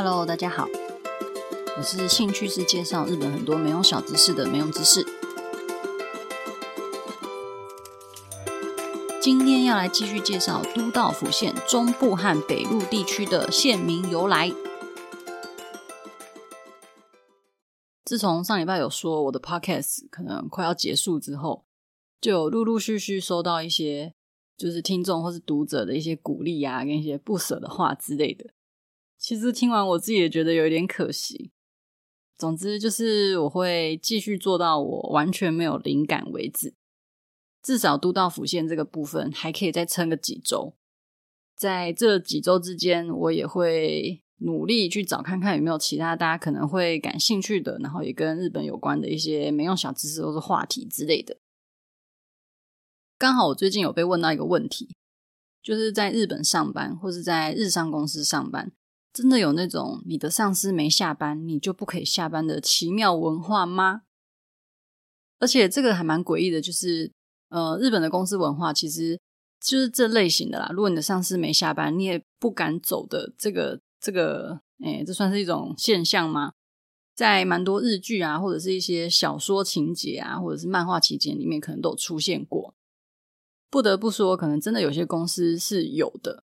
Hello，大家好，我是兴趣是介绍日本很多没用小知识的没用知识。今天要来继续介绍都道府县中部和北陆地区的县名由来。自从上礼拜有说我的 Podcast 可能快要结束之后，就有陆陆续续收到一些就是听众或是读者的一些鼓励啊，跟一些不舍的话之类的。其实听完我自己也觉得有一点可惜。总之就是我会继续做到我完全没有灵感为止，至少都道府县这个部分还可以再撑个几周。在这几周之间，我也会努力去找看看有没有其他大家可能会感兴趣的，然后也跟日本有关的一些没用小知识或是话题之类的。刚好我最近有被问到一个问题，就是在日本上班或是在日商公司上班。真的有那种你的上司没下班，你就不可以下班的奇妙文化吗？而且这个还蛮诡异的，就是呃，日本的公司文化其实就是这类型的啦。如果你的上司没下班，你也不敢走的，这个这个，哎，这算是一种现象吗？在蛮多日剧啊，或者是一些小说情节啊，或者是漫画情节里面，可能都有出现过。不得不说，可能真的有些公司是有的。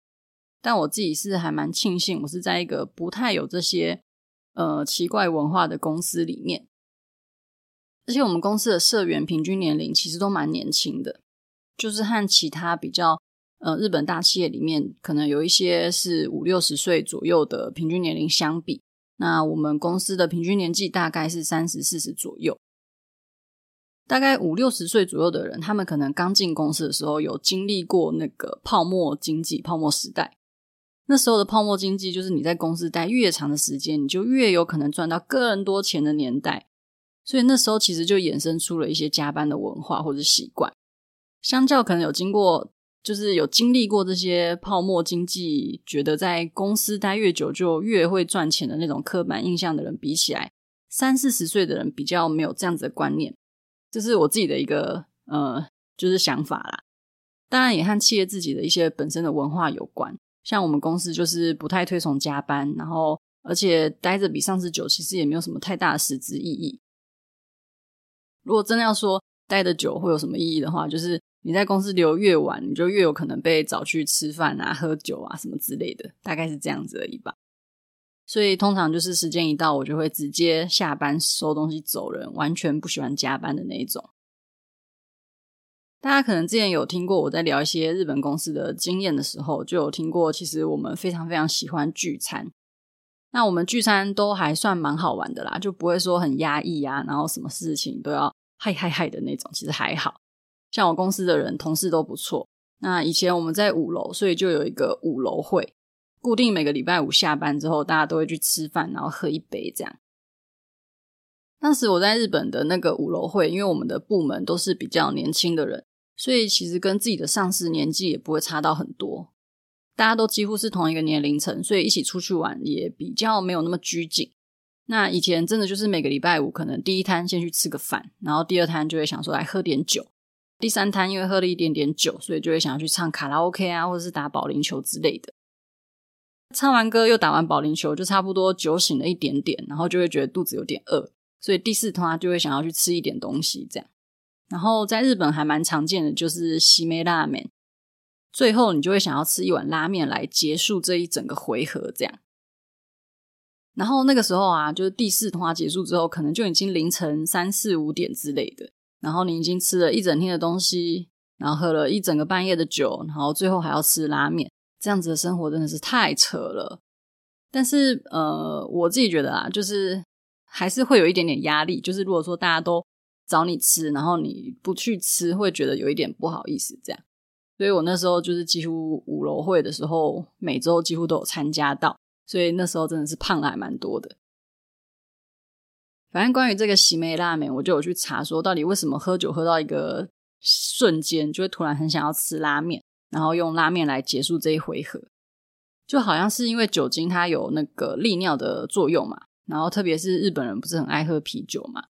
但我自己是还蛮庆幸，我是在一个不太有这些呃奇怪文化的公司里面，而且我们公司的社员平均年龄其实都蛮年轻的，就是和其他比较呃日本大企业里面可能有一些是五六十岁左右的平均年龄相比，那我们公司的平均年纪大概是三十四十左右，大概五六十岁左右的人，他们可能刚进公司的时候有经历过那个泡沫经济、泡沫时代。那时候的泡沫经济，就是你在公司待越长的时间，你就越有可能赚到更多钱的年代。所以那时候其实就衍生出了一些加班的文化或者习惯。相较可能有经过，就是有经历过这些泡沫经济，觉得在公司待越久就越会赚钱的那种刻板印象的人比起来，三四十岁的人比较没有这样子的观念。这是我自己的一个呃，就是想法啦。当然也和企业自己的一些本身的文化有关。像我们公司就是不太推崇加班，然后而且待着比上次久，其实也没有什么太大的实质意义。如果真的要说待得久会有什么意义的话，就是你在公司留越晚，你就越有可能被找去吃饭啊、喝酒啊什么之类的，大概是这样子而已吧。所以通常就是时间一到，我就会直接下班收东西走人，完全不喜欢加班的那一种。大家可能之前有听过我在聊一些日本公司的经验的时候，就有听过，其实我们非常非常喜欢聚餐。那我们聚餐都还算蛮好玩的啦，就不会说很压抑啊，然后什么事情都要嗨嗨嗨的那种，其实还好。像我公司的人同事都不错。那以前我们在五楼，所以就有一个五楼会，固定每个礼拜五下班之后，大家都会去吃饭，然后喝一杯这样。当时我在日本的那个五楼会，因为我们的部门都是比较年轻的人。所以其实跟自己的上司年纪也不会差到很多，大家都几乎是同一个年龄层，所以一起出去玩也比较没有那么拘谨。那以前真的就是每个礼拜五，可能第一摊先去吃个饭，然后第二摊就会想说来喝点酒，第三摊因为喝了一点点酒，所以就会想要去唱卡拉 OK 啊，或者是打保龄球之类的。唱完歌又打完保龄球，就差不多酒醒了一点点，然后就会觉得肚子有点饿，所以第四摊就会想要去吃一点东西，这样。然后在日本还蛮常见的，就是西梅拉面，最后你就会想要吃一碗拉面来结束这一整个回合，这样。然后那个时候啊，就是第四通话结束之后，可能就已经凌晨三四五点之类的。然后你已经吃了一整天的东西，然后喝了一整个半夜的酒，然后最后还要吃拉面，这样子的生活真的是太扯了。但是呃，我自己觉得啊，就是还是会有一点点压力，就是如果说大家都。找你吃，然后你不去吃，会觉得有一点不好意思，这样。所以我那时候就是几乎五楼会的时候，每周几乎都有参加到，所以那时候真的是胖了还蛮多的。反正关于这个缔め拉面，我就有去查说，到底为什么喝酒喝到一个瞬间，就会突然很想要吃拉面，然后用拉面来结束这一回合，就好像是因为酒精它有那个利尿的作用嘛，然后特别是日本人不是很爱喝啤酒嘛。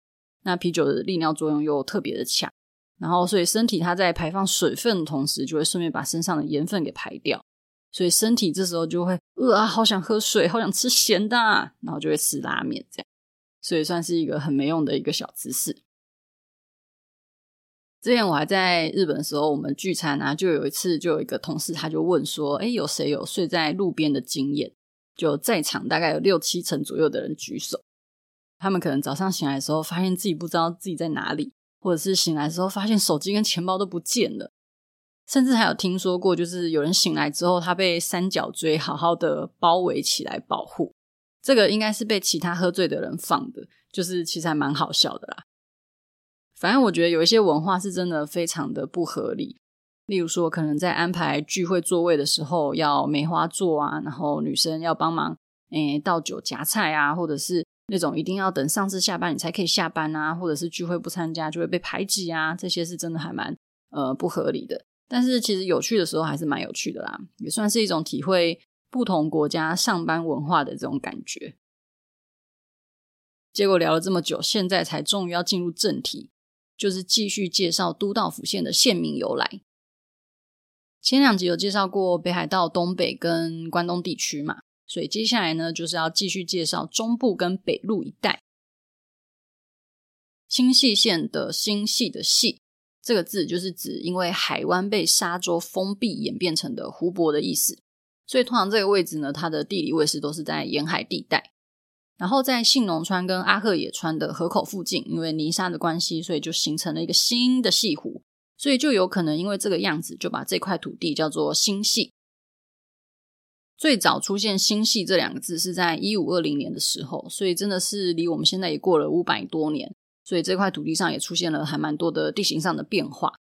那啤酒的利尿作用又特别的强，然后所以身体它在排放水分的同时，就会顺便把身上的盐分给排掉。所以身体这时候就会饿啊，好想喝水，好想吃咸的啊，然后就会吃拉面这样。所以算是一个很没用的一个小知识。之前我还在日本的时候，我们聚餐啊，就有一次就有一个同事他就问说：“哎，有谁有睡在路边的经验？”就在场大概有六七成左右的人举手。他们可能早上醒来的时候，发现自己不知道自己在哪里，或者是醒来的时候发现手机跟钱包都不见了，甚至还有听说过，就是有人醒来之后，他被三角锥好好的包围起来保护。这个应该是被其他喝醉的人放的，就是其实还蛮好笑的啦。反正我觉得有一些文化是真的非常的不合理，例如说可能在安排聚会座位的时候要梅花座啊，然后女生要帮忙诶倒酒夹菜啊，或者是那种一定要等上司下班你才可以下班啊，或者是聚会不参加就会被排挤啊，这些是真的还蛮呃不合理的。但是其实有趣的时候还是蛮有趣的啦，也算是一种体会。不同国家上班文化的这种感觉，结果聊了这么久，现在才终于要进入正题，就是继续介绍都道府县的县名由来。前两集有介绍过北海道东北跟关东地区嘛，所以接下来呢，就是要继续介绍中部跟北陆一带。新潟县的新潟的潟这个字，就是指因为海湾被沙洲封闭演变成的湖泊的意思。所以通常这个位置呢，它的地理位置都是在沿海地带。然后在信浓川跟阿贺野川的河口附近，因为泥沙的关系，所以就形成了一个新的潟湖。所以就有可能因为这个样子，就把这块土地叫做新潟。最早出现“新系”这两个字是在一五二零年的时候，所以真的是离我们现在也过了五百多年。所以这块土地上也出现了还蛮多的地形上的变化。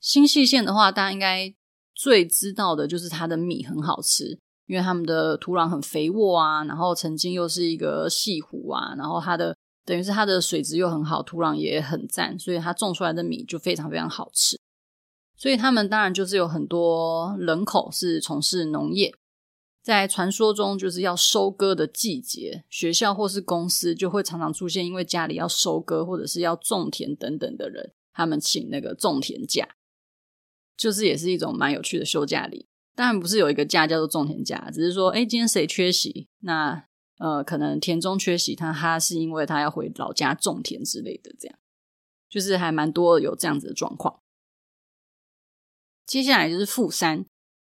新系县的话，大家应该。最知道的就是它的米很好吃，因为他们的土壤很肥沃啊，然后曾经又是一个细湖啊，然后它的等于是它的水质又很好，土壤也很赞，所以它种出来的米就非常非常好吃。所以他们当然就是有很多人口是从事农业，在传说中就是要收割的季节，学校或是公司就会常常出现，因为家里要收割或者是要种田等等的人，他们请那个种田假。就是也是一种蛮有趣的休假礼，当然不是有一个假叫做种田假，只是说，哎，今天谁缺席？那呃，可能田中缺席，他他是因为他要回老家种田之类的，这样就是还蛮多有这样子的状况。接下来就是富山，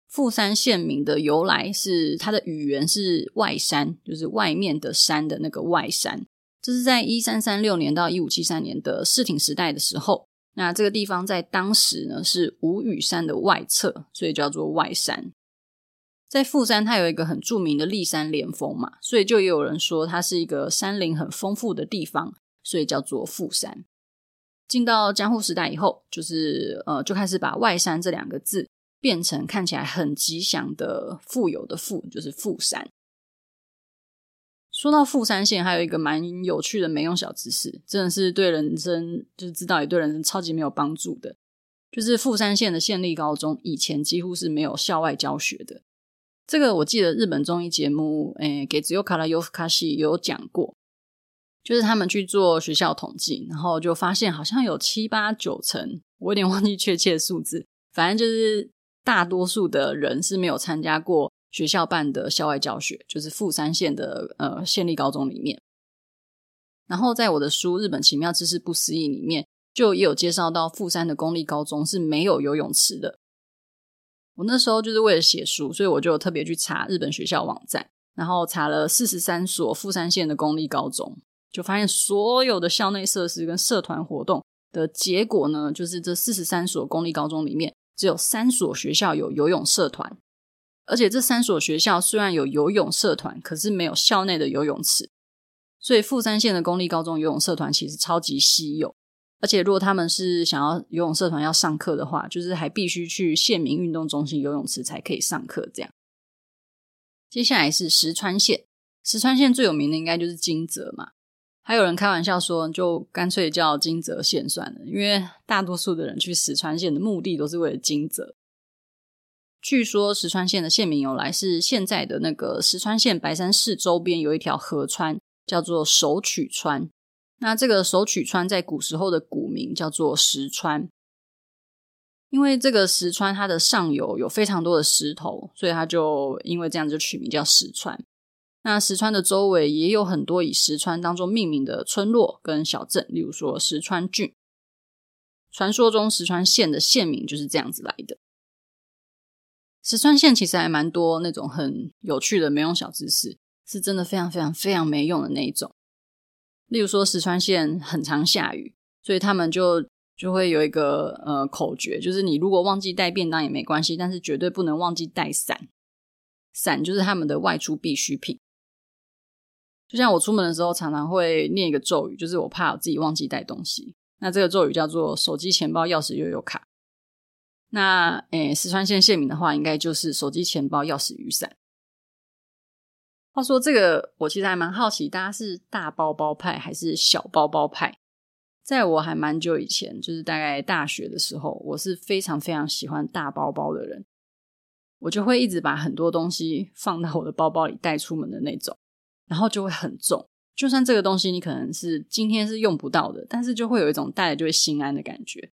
富山县名的由来是它的语源是外山，就是外面的山的那个外山，这是在一三三六年到一五七三年的室町时代的时候。那这个地方在当时呢是五雨山的外侧，所以叫做外山。在富山，它有一个很著名的立山连峰嘛，所以就也有人说它是一个山林很丰富的地方，所以叫做富山。进到江户时代以后，就是呃就开始把外山这两个字变成看起来很吉祥的富有的富，就是富山。说到富山县，还有一个蛮有趣的没用小知识，真的是对人生就是知道也对人生超级没有帮助的。就是富山县的县立高中以前几乎是没有校外教学的。这个我记得日本综艺节目，诶，给只有卡拉尤夫卡西有讲过，就是他们去做学校统计，然后就发现好像有七八九成，我有点 忘记确切数字，反正就是大多数的人是没有参加过。学校办的校外教学，就是富山县的呃县立高中里面。然后在我的书《日本奇妙知识不思议》里面，就也有介绍到富山的公立高中是没有游泳池的。我那时候就是为了写书，所以我就特别去查日本学校网站，然后查了四十三所富山县的公立高中，就发现所有的校内设施跟社团活动的结果呢，就是这四十三所公立高中里面，只有三所学校有游泳社团。而且这三所学校虽然有游泳社团，可是没有校内的游泳池，所以富山县的公立高中游泳社团其实超级稀有。而且如果他们是想要游泳社团要上课的话，就是还必须去县民运动中心游泳池才可以上课。这样，接下来是石川县，石川县最有名的应该就是金泽嘛。还有人开玩笑说，就干脆叫金泽县算了，因为大多数的人去石川县的目的都是为了金泽。据说石川县的县名由来是现在的那个石川县白山市周边有一条河川叫做首曲川，那这个首曲川在古时候的古名叫做石川。因为这个石川它的上游有非常多的石头，所以它就因为这样就取名叫石川。那石川的周围也有很多以石川当做命名的村落跟小镇，例如说石川郡。传说中石川县的县名就是这样子来的。石川县其实还蛮多那种很有趣的没用小知识，是真的非常非常非常没用的那一种。例如说石川县很常下雨，所以他们就。就会有一个呃口诀，就是你如果忘记带便当也没关系，但是绝对不能忘记带伞。伞就是他们的外出必需品。就像我出门的时候，常常会念一个咒语，就是我怕我自己忘记带东西。那这个咒语叫做手机、钱包、钥匙、悠游卡。那诶，四川县县民的话，应该就是手机、钱包、钥匙、雨伞。话说这个，我其实还蛮好奇，大家是大包包派还是小包包派？在我还蛮久以前，就是大概大学的时候，我是非常非常喜欢大包包的人，我就会一直把很多东西放到我的包包里带出门的那种，然后就会很重。就算这个东西你可能是今天是用不到的，但是就会有一种带了就会心安的感觉。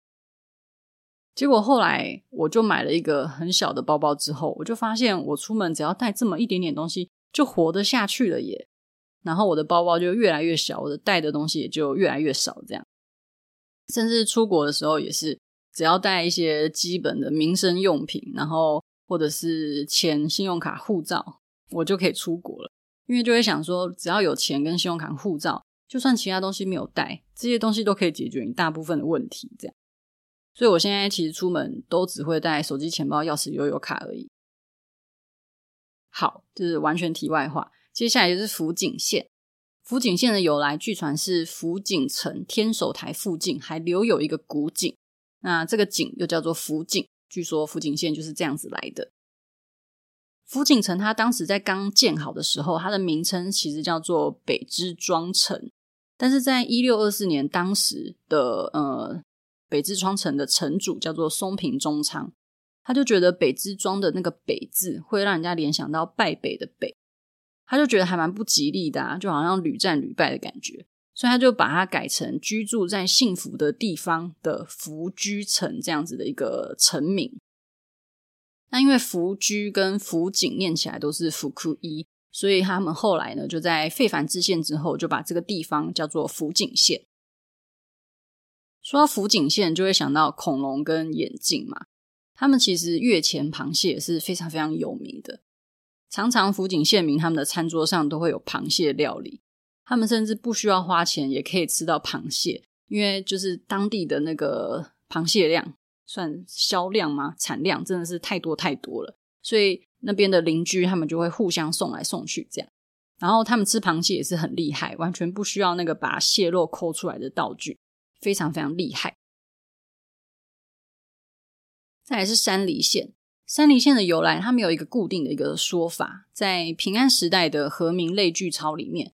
结果后来我就买了一个很小的包包之后，我就发现我出门只要带这么一点点东西就活得下去了耶。然后我的包包就越来越小，我的带的东西也就越来越少，这样。甚至出国的时候也是，只要带一些基本的民生用品，然后或者是钱、信用卡、护照，我就可以出国了。因为就会想说，只要有钱跟信用卡、护照，就算其他东西没有带，这些东西都可以解决你大部分的问题。这样，所以我现在其实出门都只会带手机、钱包、钥匙、悠游卡而已。好，就是完全题外话。接下来就是福井县。福井县的由来，据传是福井城天守台附近还留有一个古井，那这个井又叫做福井。据说福井县就是这样子来的。福井城它当时在刚建好的时候，它的名称其实叫做北之庄城，但是在一六二四年，当时的呃北之庄城的城主叫做松平忠昌，他就觉得北之庄的那个北字会让人家联想到败北的北。他就觉得还蛮不吉利的啊，就好像屡战屡败的感觉，所以他就把它改成居住在幸福的地方的福居城这样子的一个城名。那因为福居跟福井念起来都是福库一，所以他们后来呢就在废藩置县之后，就把这个地方叫做福井县。说到福井县，就会想到恐龙跟眼镜嘛，他们其实越前螃蟹是非常非常有名的。常常福井县民他们的餐桌上都会有螃蟹料理，他们甚至不需要花钱也可以吃到螃蟹，因为就是当地的那个螃蟹量算销量吗？产量真的是太多太多了，所以那边的邻居他们就会互相送来送去这样。然后他们吃螃蟹也是很厉害，完全不需要那个把蟹肉抠出来的道具，非常非常厉害。再来是山梨县。山梨县的由来，他们有一个固定的一个说法，在平安时代的和名类聚钞里面，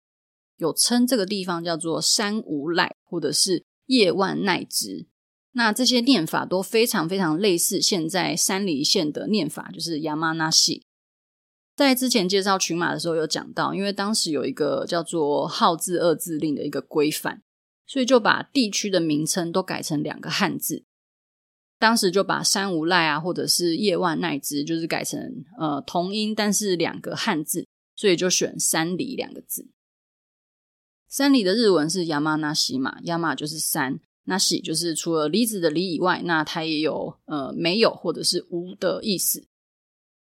有称这个地方叫做山无赖，或者是叶万奈之。那这些念法都非常非常类似现在山梨县的念法，就是亚麻那西。在之前介绍群马的时候有讲到，因为当时有一个叫做号字二字令的一个规范，所以就把地区的名称都改成两个汉字。当时就把山无赖啊，或者是叶万奈之，就是改成呃同音，但是两个汉字，所以就选山梨两个字。山梨的日文是 Yamanashi 嘛，Yama 就是山那喜就是除了梨子的梨以外，那它也有呃没有或者是无的意思。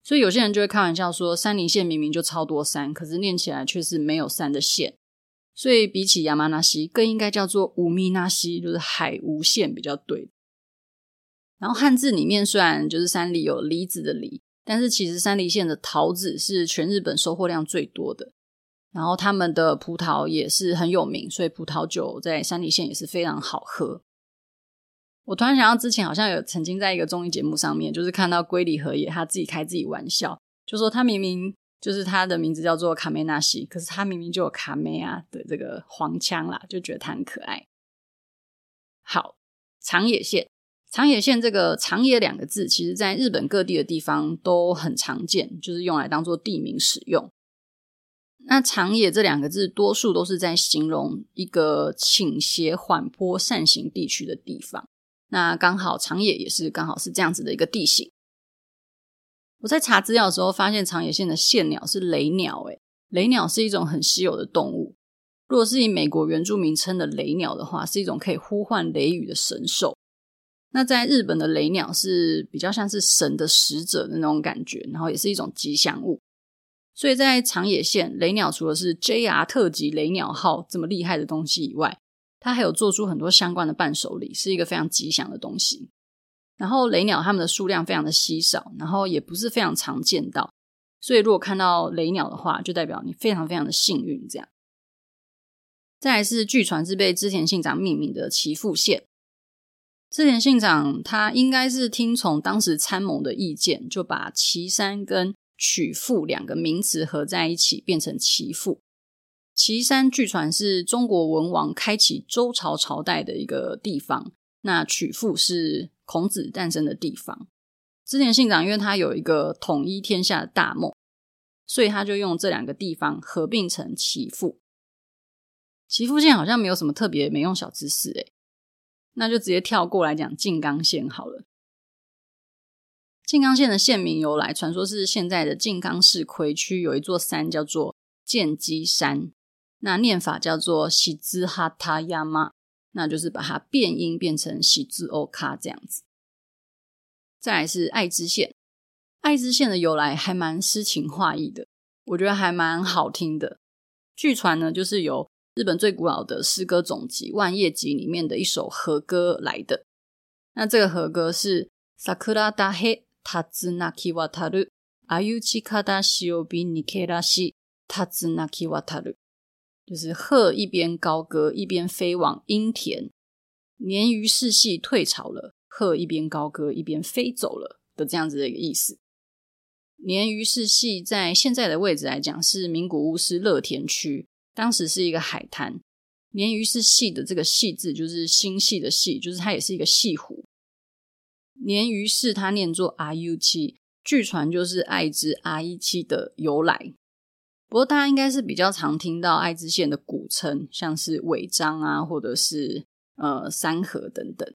所以有些人就会开玩笑说，山梨县明明就超多山，可是念起来却是没有山的县。所以比起亚麻那西更应该叫做 Uminashi，就是海无县比较对。然后汉字里面虽然就是山梨有梨子的梨，但是其实山梨县的桃子是全日本收获量最多的。然后他们的葡萄也是很有名，所以葡萄酒在山梨县也是非常好喝。我突然想到，之前好像有曾经在一个综艺节目上面，就是看到龟梨和也他自己开自己玩笑，就说他明明就是他的名字叫做卡梅纳西，可是他明明就有卡梅啊的这个黄腔啦，就觉得他很可爱。好，长野县。长野县这个“长野”两个字，其实在日本各地的地方都很常见，就是用来当做地名使用。那“长野”这两个字，多数都是在形容一个倾斜缓坡、扇形地区的地方。那刚好长野也是刚好是这样子的一个地形。我在查资料的时候发现，长野县的县鸟是雷鸟。诶，雷鸟是一种很稀有的动物。如果是以美国原住民称的雷鸟的话，是一种可以呼唤雷雨的神兽。那在日本的雷鸟是比较像是神的使者的那种感觉，然后也是一种吉祥物。所以在长野县，雷鸟除了是 JR 特级雷鸟号这么厉害的东西以外，它还有做出很多相关的伴手礼，是一个非常吉祥的东西。然后雷鸟它们的数量非常的稀少，然后也不是非常常见到，所以如果看到雷鸟的话，就代表你非常非常的幸运。这样，再来是据传是被织田信长命名的岐阜县。织田信长他应该是听从当时参谋的意见，就把岐山跟曲阜两个名词合在一起，变成岐阜。岐山据传是中国文王开启周朝朝代的一个地方，那曲阜是孔子诞生的地方。织田信长因为他有一个统一天下的大梦，所以他就用这两个地方合并成岐阜。岐阜县好像没有什么特别没用小知识诶那就直接跳过来讲静冈县好了。静冈县的县名由来，传说是现在的静冈市葵区有一座山叫做剑基山，那念法叫做喜兹哈塔亚玛，那就是把它变音变成喜兹欧卡这样子。再来是爱知县，爱知县的由来还蛮诗情画意的，我觉得还蛮好听的。据传呢，就是由。日本最古老的诗歌总集《万叶集》里面的一首和歌来的。那这个和歌是“桜だへ竜巻渡るあゆちから潮びにけらし竜巻渡る”，就是鹤一边高歌一边飞往阴田，鲶鱼世系退潮了，鹤一边高歌一边飞走了的这样子的一个意思。鲶鱼世系在现在的位置来讲是名古屋市乐田区。当时是一个海滩，鲶鱼是细的，这个细字就是星系的细，就是它也是一个细湖。 鲶鱼是它念作阿 U 七，据传就是爱知阿一七的由来。不过大家应该是比较常听到爱知县的古称，像是尾张啊，或者是呃三河等等。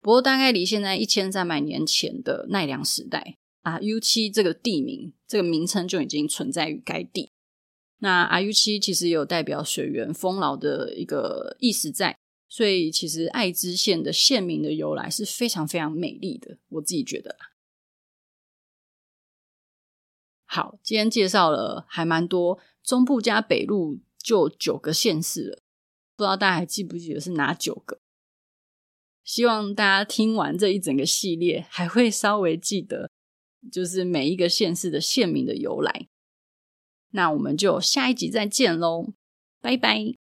不过大概离现在一千三百年前的奈良时代，阿 U 七这个地名这个名称就已经存在于该地。那阿 U 七其实有代表水源丰饶的一个意思在，所以其实爱知县的县名的由来是非常非常美丽的，我自己觉得。好，今天介绍了还蛮多，中部加北陆就九个县市了，不知道大家还记不记得是哪九个？希望大家听完这一整个系列，还会稍微记得，就是每一个县市的县名的由来。那我们就下一集再见喽，拜拜。